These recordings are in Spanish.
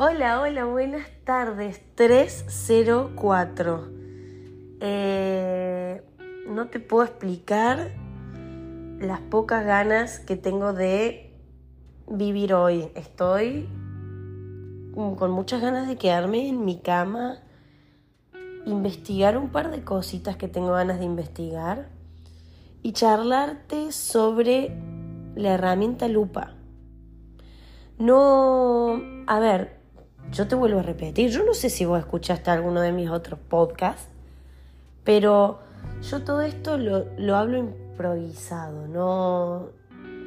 Hola, hola, buenas tardes. 304. Eh, no te puedo explicar las pocas ganas que tengo de vivir hoy. Estoy con muchas ganas de quedarme en mi cama, investigar un par de cositas que tengo ganas de investigar y charlarte sobre la herramienta lupa. No, a ver, yo te vuelvo a repetir, yo no sé si vos escuchaste alguno de mis otros podcasts, pero yo todo esto lo, lo hablo improvisado, no,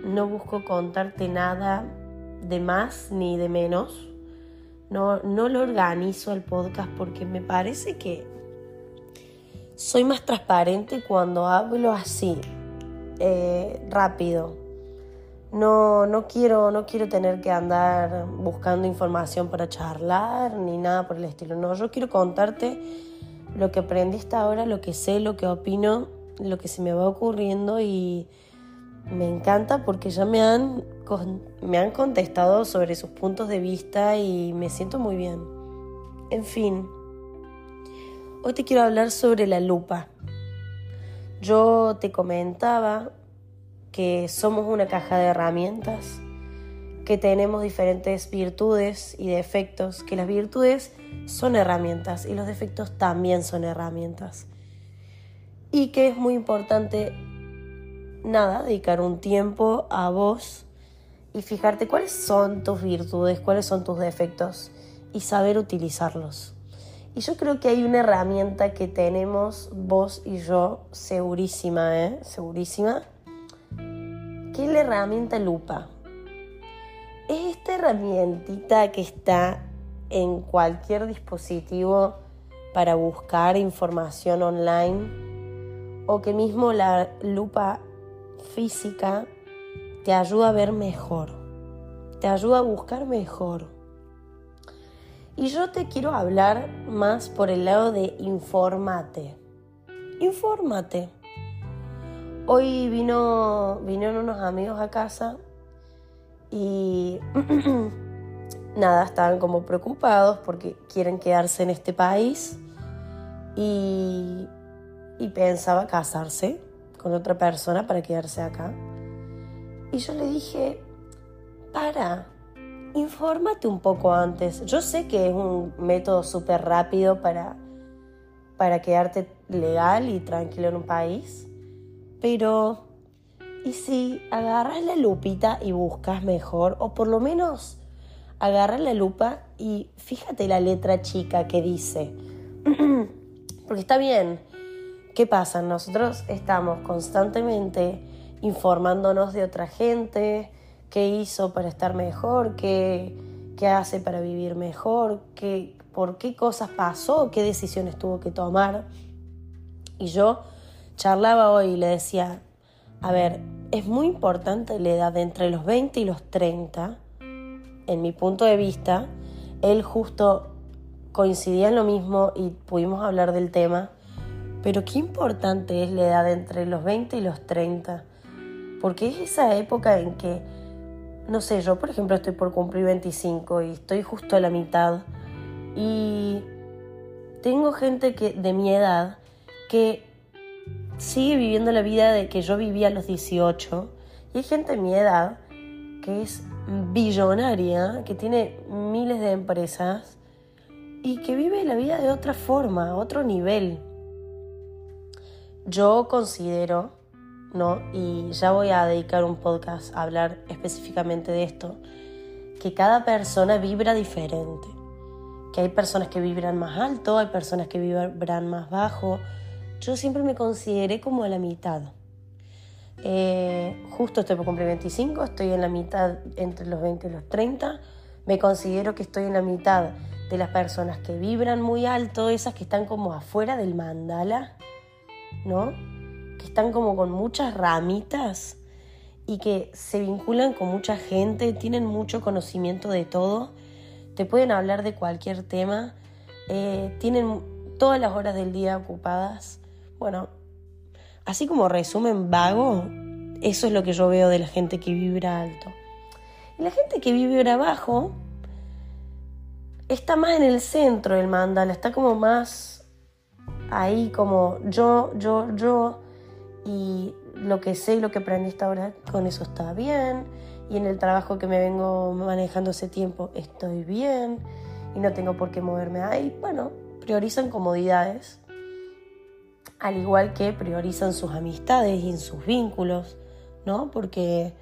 no busco contarte nada de más ni de menos. No, no lo organizo el podcast porque me parece que soy más transparente cuando hablo así, eh, rápido. No, no, quiero, no quiero tener que andar buscando información para charlar ni nada por el estilo. No, yo quiero contarte lo que aprendí hasta ahora, lo que sé, lo que opino, lo que se me va ocurriendo y me encanta porque ya me han, me han contestado sobre sus puntos de vista y me siento muy bien. En fin, hoy te quiero hablar sobre la lupa. Yo te comentaba que somos una caja de herramientas, que tenemos diferentes virtudes y defectos, que las virtudes son herramientas y los defectos también son herramientas. Y que es muy importante, nada, dedicar un tiempo a vos y fijarte cuáles son tus virtudes, cuáles son tus defectos y saber utilizarlos. Y yo creo que hay una herramienta que tenemos vos y yo segurísima, ¿eh? Segurísima, ¿Qué es la herramienta lupa? Es esta herramientita que está en cualquier dispositivo para buscar información online o que mismo la lupa física te ayuda a ver mejor, te ayuda a buscar mejor. Y yo te quiero hablar más por el lado de informate. Infórmate. Hoy vino, vinieron unos amigos a casa y nada, estaban como preocupados porque quieren quedarse en este país y, y pensaba casarse con otra persona para quedarse acá. Y yo le dije, para, infórmate un poco antes. Yo sé que es un método súper rápido para, para quedarte legal y tranquilo en un país pero, ¿y si agarras la lupita y buscas mejor? O por lo menos agarras la lupa y fíjate la letra chica que dice. Porque está bien. ¿Qué pasa? Nosotros estamos constantemente informándonos de otra gente, qué hizo para estar mejor, qué, qué hace para vivir mejor, qué, por qué cosas pasó, qué decisiones tuvo que tomar. Y yo charlaba hoy y le decía, a ver, es muy importante la edad de entre los 20 y los 30, en mi punto de vista, él justo coincidía en lo mismo y pudimos hablar del tema, pero qué importante es la edad de entre los 20 y los 30, porque es esa época en que, no sé, yo por ejemplo estoy por cumplir 25 y estoy justo a la mitad. Y tengo gente que, de mi edad que sigue viviendo la vida de que yo vivía a los 18 y hay gente de mi edad que es billonaria, que tiene miles de empresas y que vive la vida de otra forma, otro nivel. Yo considero, ¿no? Y ya voy a dedicar un podcast a hablar específicamente de esto, que cada persona vibra diferente. Que hay personas que vibran más alto, hay personas que vibran más bajo, yo siempre me consideré como a la mitad. Eh, justo estoy por cumplir 25, estoy en la mitad entre los 20 y los 30. Me considero que estoy en la mitad de las personas que vibran muy alto, esas que están como afuera del mandala, ¿no? Que están como con muchas ramitas y que se vinculan con mucha gente, tienen mucho conocimiento de todo, te pueden hablar de cualquier tema, eh, tienen todas las horas del día ocupadas bueno, así como resumen vago, eso es lo que yo veo de la gente que vibra alto. Y la gente que vibra bajo está más en el centro del mandala, está como más ahí como yo, yo, yo, y lo que sé y lo que aprendí hasta ahora, con eso está bien, y en el trabajo que me vengo manejando hace tiempo estoy bien, y no tengo por qué moverme ahí. Bueno, priorizan comodidades, al igual que priorizan sus amistades y sus vínculos, ¿no? Porque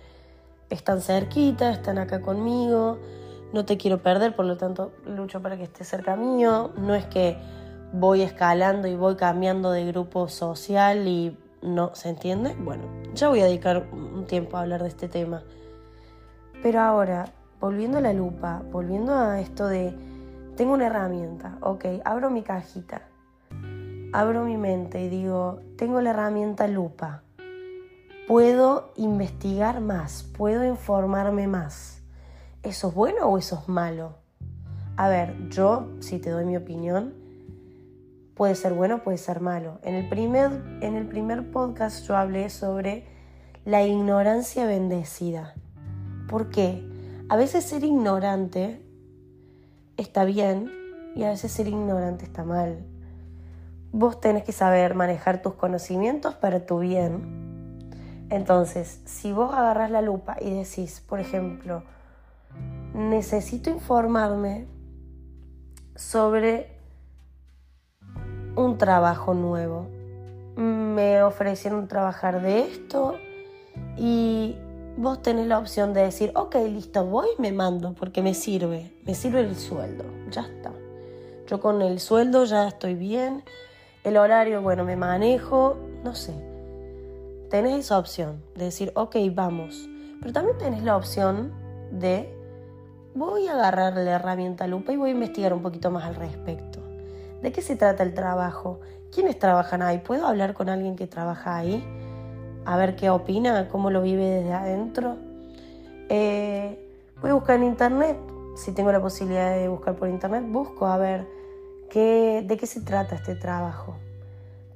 están cerquita, están acá conmigo, no te quiero perder, por lo tanto lucho para que estés cerca mío. No es que voy escalando y voy cambiando de grupo social y no, ¿se entiende? Bueno, ya voy a dedicar un tiempo a hablar de este tema. Pero ahora, volviendo a la lupa, volviendo a esto de, tengo una herramienta, ok, abro mi cajita, abro mi mente y digo, tengo la herramienta lupa, puedo investigar más, puedo informarme más ¿Eso es bueno o eso es malo? A ver, yo, si te doy mi opinión, puede ser bueno, puede ser malo. En el primer, en el primer podcast yo hablé sobre la ignorancia bendecida. ¿Por qué? A veces ser ignorante está bien y a veces ser ignorante está mal. Vos tenés que saber manejar tus conocimientos para tu bien. Entonces, si vos agarras la lupa y decís, por ejemplo, necesito informarme sobre un trabajo nuevo. Me ofrecieron trabajar de esto y vos tenés la opción de decir, ok, listo, voy y me mando porque me sirve, me sirve el sueldo, ya está. Yo con el sueldo ya estoy bien, el horario, bueno, me manejo, no sé. Tenés esa opción de decir, ok, vamos. Pero también tenés la opción de voy a agarrar la herramienta lupa y voy a investigar un poquito más al respecto. ¿De qué se trata el trabajo? ¿Quiénes trabajan ahí? ¿Puedo hablar con alguien que trabaja ahí? A ver qué opina, cómo lo vive desde adentro. Eh, voy a buscar en internet. Si tengo la posibilidad de buscar por internet, busco a ver de qué se trata este trabajo.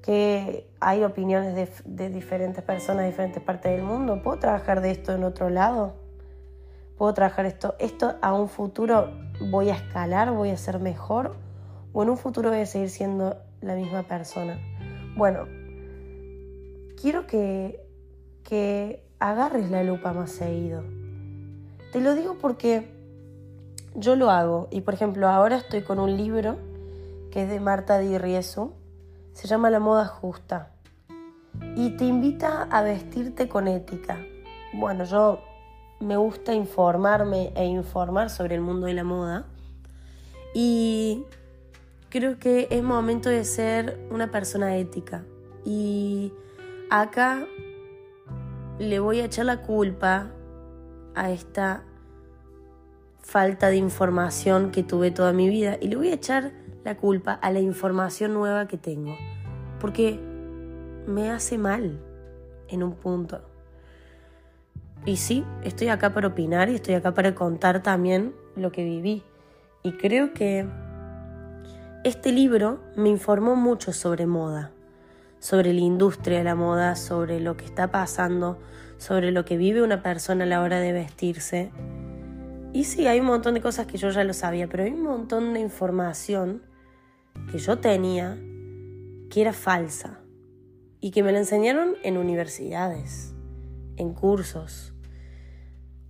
Que hay opiniones de, de diferentes personas de diferentes partes del mundo. ¿Puedo trabajar de esto en otro lado? puedo trabajar esto, esto a un futuro voy a escalar, voy a ser mejor o en un futuro voy a seguir siendo la misma persona. Bueno, quiero que, que agarres la lupa más seguido. Te lo digo porque yo lo hago y por ejemplo ahora estoy con un libro que es de Marta Di Riesu, se llama La moda justa y te invita a vestirte con ética. Bueno, yo me gusta informarme e informar sobre el mundo de la moda. Y creo que es momento de ser una persona ética. Y acá le voy a echar la culpa a esta falta de información que tuve toda mi vida y le voy a echar la culpa a la información nueva que tengo. Porque me hace mal en un punto. Y sí, estoy acá para opinar y estoy acá para contar también lo que viví. Y creo que este libro me informó mucho sobre moda, sobre la industria de la moda, sobre lo que está pasando, sobre lo que vive una persona a la hora de vestirse. Y sí, hay un montón de cosas que yo ya lo sabía, pero hay un montón de información que yo tenía que era falsa y que me la enseñaron en universidades, en cursos,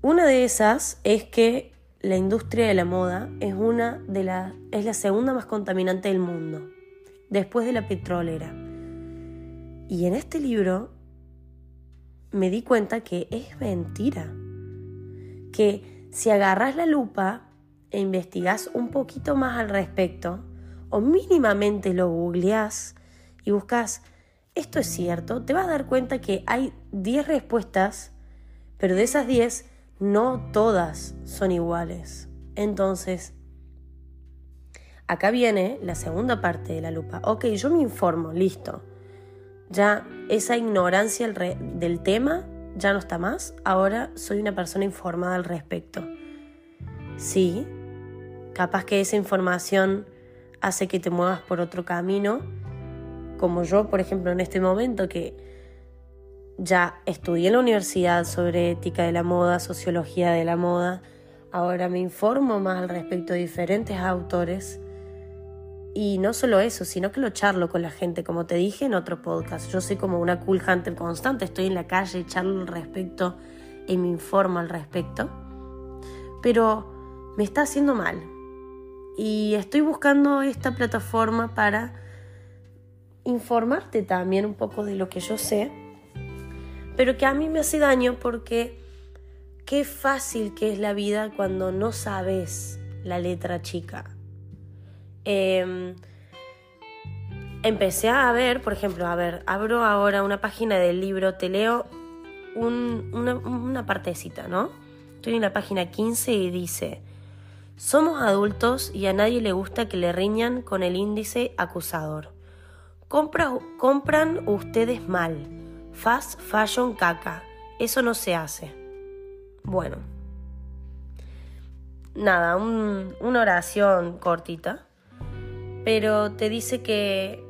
una de esas es que la industria de la moda es, una de la, es la segunda más contaminante del mundo, después de la petrolera. Y en este libro me di cuenta que es mentira. Que si agarras la lupa e investigas un poquito más al respecto, o mínimamente lo googleás y buscas, esto es cierto, te vas a dar cuenta que hay 10 respuestas, pero de esas 10, no todas son iguales. Entonces, acá viene la segunda parte de la lupa. Ok, yo me informo, listo. Ya esa ignorancia del tema ya no está más. Ahora soy una persona informada al respecto. Sí, capaz que esa información hace que te muevas por otro camino, como yo, por ejemplo, en este momento que ya estudié en la universidad sobre ética de la moda, sociología de la moda, Ahora me informo más al respecto de diferentes autores. Y no solo eso, sino que lo charlo con la gente, como te dije en otro podcast. Yo soy como una cool hunter constante, estoy en la calle charlo al respecto y me informo al respecto. Pero me está haciendo mal. Y estoy buscando esta plataforma para informarte también un poco de lo que yo sé, pero que a mí me hace daño porque qué fácil que es la vida cuando no sabes la letra chica. Em, empecé a ver, por ejemplo, a ver, abro ahora una página del libro, te leo una, una partecita, ¿no? Estoy en la página 15 y dice, somos adultos y a nadie le gusta que le riñan con el índice acusador. compran ustedes mal. Fast fashion caca. Eso no se hace. Bueno. Nada, una oración cortita. Pero te dice que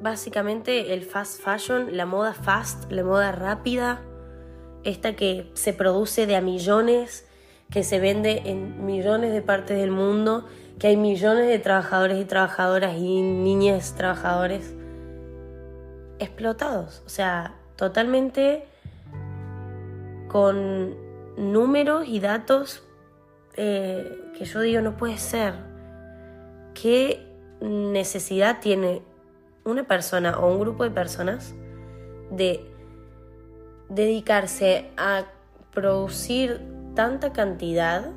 básicamente el fast fashion, la moda fast, la moda rápida, esta que se produce de a millones, que se vende en millones de partes del mundo, que hay millones de trabajadores y trabajadoras y niñas trabajadores explotados. O sea, totalmente con números y datos eh, que yo digo no puede ser. ¿Qué necesidad tiene una persona o un grupo de personas de dedicarse a producir tanta cantidad,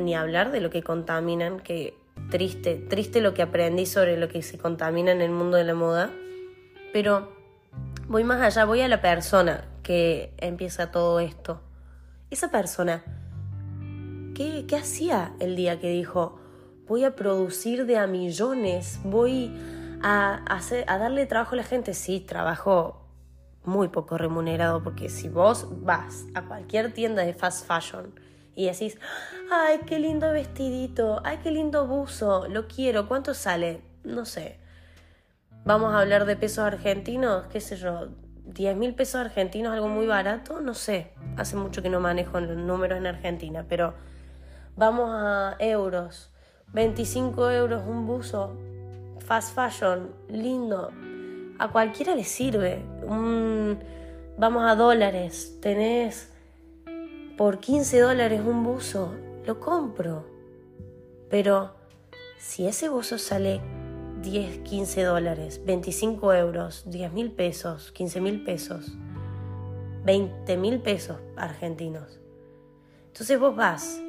ni hablar de lo que contaminan, que triste, triste lo que aprendí sobre lo que se contamina en el mundo de la moda, pero voy más allá, voy a la persona que empieza todo esto. Esa persona, ¿qué, qué hacía el día que dijo, voy a producir de a millones, voy a, hacer, a darle trabajo a la gente? Sí, trabajo muy poco remunerado, porque si vos vas a cualquier tienda de fast fashion y decís, ay, qué lindo vestidito, ay, qué lindo buzo, lo quiero, ¿cuánto sale? No sé. Vamos a hablar de pesos argentinos, qué sé yo, 10 mil pesos argentinos, algo muy barato, no sé. Hace mucho que no manejo los números en Argentina, pero vamos a euros. 25 euros un buzo, fast fashion, lindo, a cualquiera le sirve. vamos a dólares, tenés por 15 dólares un buzo, lo compro. Pero si ese buzo sale 10, 15 dólares, 25 euros, 10 mil pesos, 15 mil pesos, 20 mil pesos argentinos. Entonces vos vas,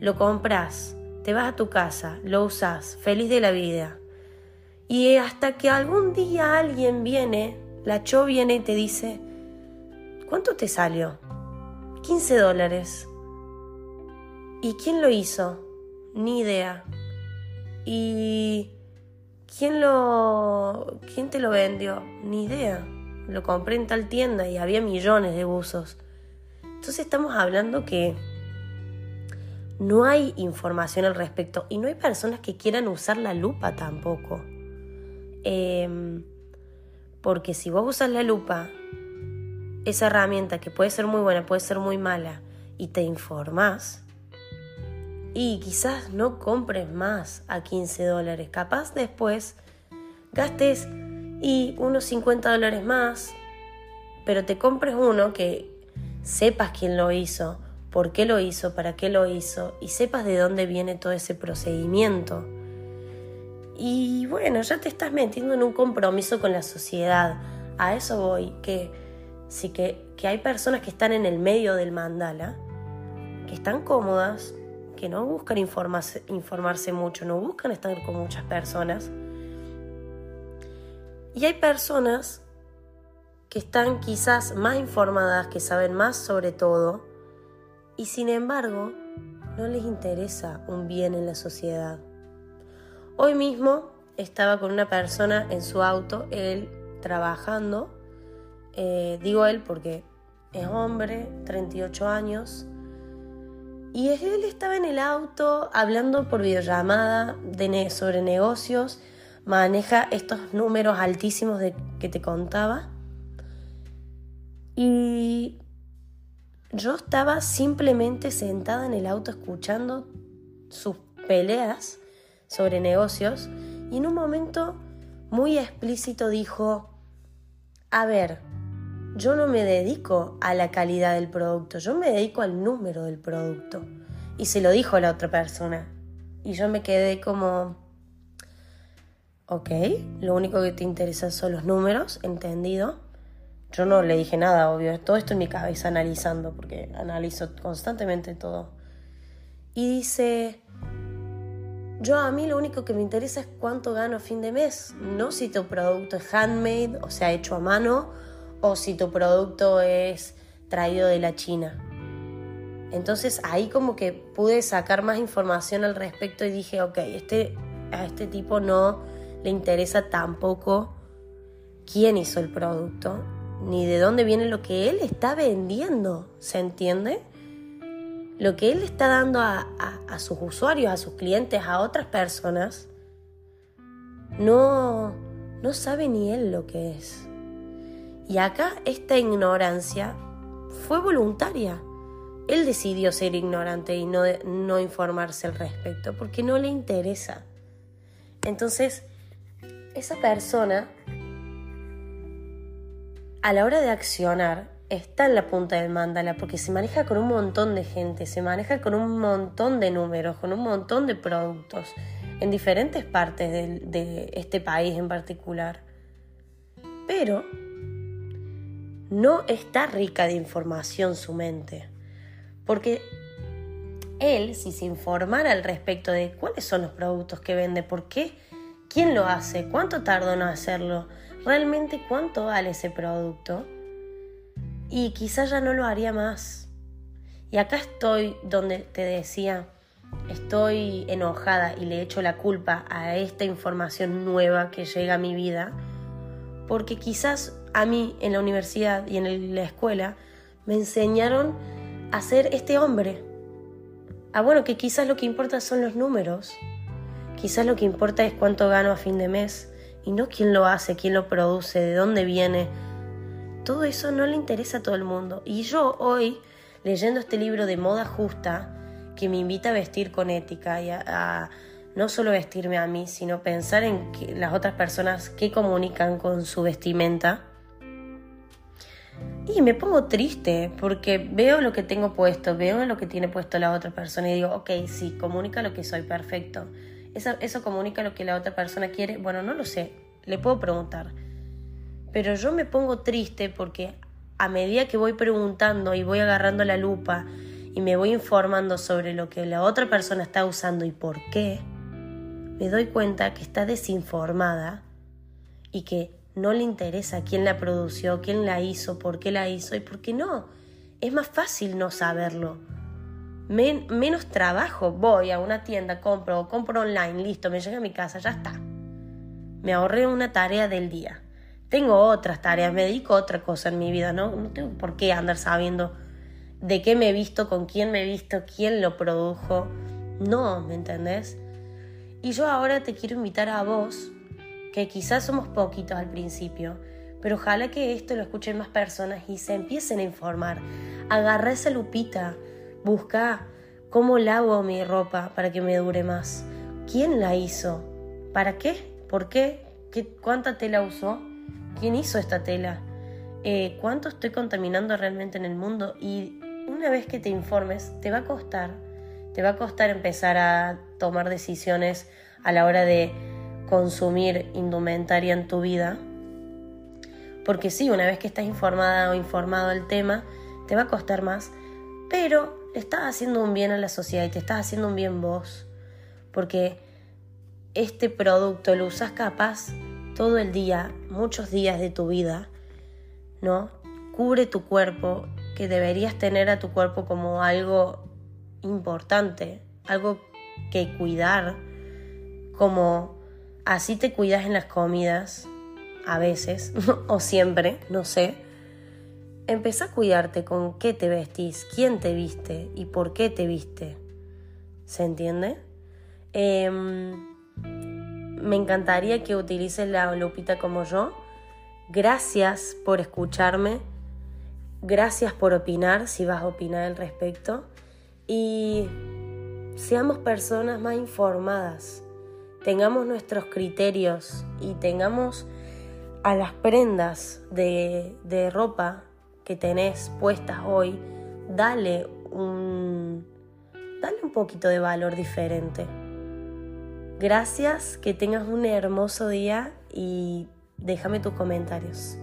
lo compras, te vas a tu casa, lo usas, feliz de la vida y hasta que algún día alguien viene, la Cho viene y te dice, ¿cuánto te salió? 15 dólares. ¿Y quién lo hizo? Ni idea. ¿Y quién lo... quién te lo vendió? Ni idea. Lo compré en tal tienda y había millones de buzos. Entonces estamos hablando que no hay información al respecto y no hay personas que quieran usar la lupa tampoco. Em, porque si vos usas la lupa, esa herramienta que puede ser muy buena, puede ser muy mala, y te informas, y quizás no compres más a 15 dólares, capaz después gastes y unos 50 dólares más, pero te compres uno que sepas quién lo hizo, por qué lo hizo, para qué lo hizo, y sepas de dónde viene todo ese procedimiento. Y bueno, ya te estás metiendo en un compromiso con la sociedad. A eso voy, que sí que, que hay personas que están en el medio del mandala, que están cómodas, que no buscan informarse, informarse mucho, no buscan estar con muchas personas. Y hay personas que están quizás más informadas, que saben más sobre todo, y sin embargo no les interesa un bien en la sociedad. Hoy mismo estaba con una persona en su auto, él trabajando, eh, digo él porque es hombre, 38 años, y él estaba en el auto hablando por videollamada de sobre negocios, maneja estos números altísimos que te contaba. Y yo estaba simplemente sentada en el auto escuchando sus peleas sobre negocios y en un momento muy explícito dijo, a ver, yo no me dedico a la calidad del producto, yo me dedico al número del producto. Y se lo dijo la otra persona. Y yo me quedé como, ok, lo único que te interesa son los números, entendido. Yo no le dije nada, obvio, todo esto en mi cabeza analizando, porque analizo constantemente todo. Y dice, yo a mí lo único que me interesa es cuánto gano a fin de mes, no si tu producto es handmade, o sea, hecho a mano, o si tu producto es traído de la China. Entonces ahí como que pude sacar más información al respecto y dije, ok, este, a este tipo no le interesa tampoco quién hizo el producto, ni de dónde viene lo que él está vendiendo, ¿se entiende? Lo que él está dando a, sus usuarios, a sus clientes, a otras personas, no, no sabe ni él lo que es. Y acá esta ignorancia fue voluntaria. Él decidió ser ignorante y no, no informarse al respecto porque no le interesa. Entonces, esa persona a la hora de accionar está en la punta del mandala porque se maneja con un montón de gente, se maneja con un montón de números, con un montón de productos en diferentes partes de, este país en particular. Pero no está rica de información su mente. Porque él, si se informara al respecto de cuáles son los productos que vende, por qué, quién lo hace, cuánto tardó en hacerlo, realmente cuánto vale ese producto. Y quizás ya no lo haría más. Y acá estoy donde te decía, estoy enojada y le echo la culpa a esta información nueva que llega a mi vida, porque quizás a mí en la universidad y en la escuela me enseñaron a ser este hombre. Ah, bueno, que quizás lo que importa son los números. Quizás lo que importa es cuánto gano a fin de mes, y no quién lo hace, quién lo produce, de dónde viene. Todo eso no le interesa a todo el mundo. Y yo hoy, leyendo este libro de moda justa, que me invita a vestir con ética y a, no solo vestirme a mí, sino pensar en las otras personas que comunican con su vestimenta. Y me pongo triste porque veo lo que tengo puesto, veo lo que tiene puesto la otra persona y digo, ok, sí, comunica lo que soy, perfecto eso, comunica lo que la otra persona quiere. Bueno, no lo sé, le puedo preguntar. Pero yo me pongo triste porque a medida que voy preguntando y voy agarrando la lupa y me voy informando sobre lo que la otra persona está usando y por qué, me doy cuenta que está desinformada y que no le interesa quién la produció, quién la hizo, por qué la hizo y por qué no. Es más fácil no saberlo menos trabajo. Voy a una tienda, compro, compro online, listo, me llega a mi casa, ya está. Me ahorré una tarea del día. Tengo otras tareas, me dedico a otra cosa en mi vida, ¿no? No tengo por qué andar sabiendo de qué me he visto, con quién me he visto, quién lo produjo. No, ¿me entendés? Y yo ahora te quiero invitar a vos, que quizás somos poquitos al principio, pero ojalá que esto lo escuchen más personas y se empiecen a informar. Agarra esa lupita, Busca cómo lavo mi ropa para que me dure más. ¿Quién la hizo? ¿Para qué? ¿Por qué? ¿Qué ¿Cuánta tela usó? ¿Quién hizo esta tela? Eh, ¿Cuánto estoy contaminando realmente en el mundo? Y una vez que te informes, te va a costar. Te va a costar empezar a tomar decisiones a la hora de consumir indumentaria en tu vida. Porque sí, una vez que estás informada o informado del tema, te va a costar más. Pero le estás haciendo un bien a la sociedad y te estás haciendo un bien vos. Porque este producto lo usas capaz todo el día, muchos días de tu vida, ¿no? Cubre tu cuerpo, que deberías tener a tu cuerpo como algo importante, algo que cuidar, como así te cuidas en las comidas, a veces, o siempre, no sé Empezá a cuidarte con qué te vestís, quién te viste y por qué te viste. ¿Se entiende? Em, me encantaría que utilices la lupita como yo. Gracias por escucharme. Gracias por opinar si vas a opinar al respecto. Y seamos personas más informadas. Tengamos nuestros criterios y tengamos a las prendas de, ropa que tenés puestas hoy, dale un, dale un poquito de valor diferente. Gracias, que tengas un hermoso día y déjame tus comentarios.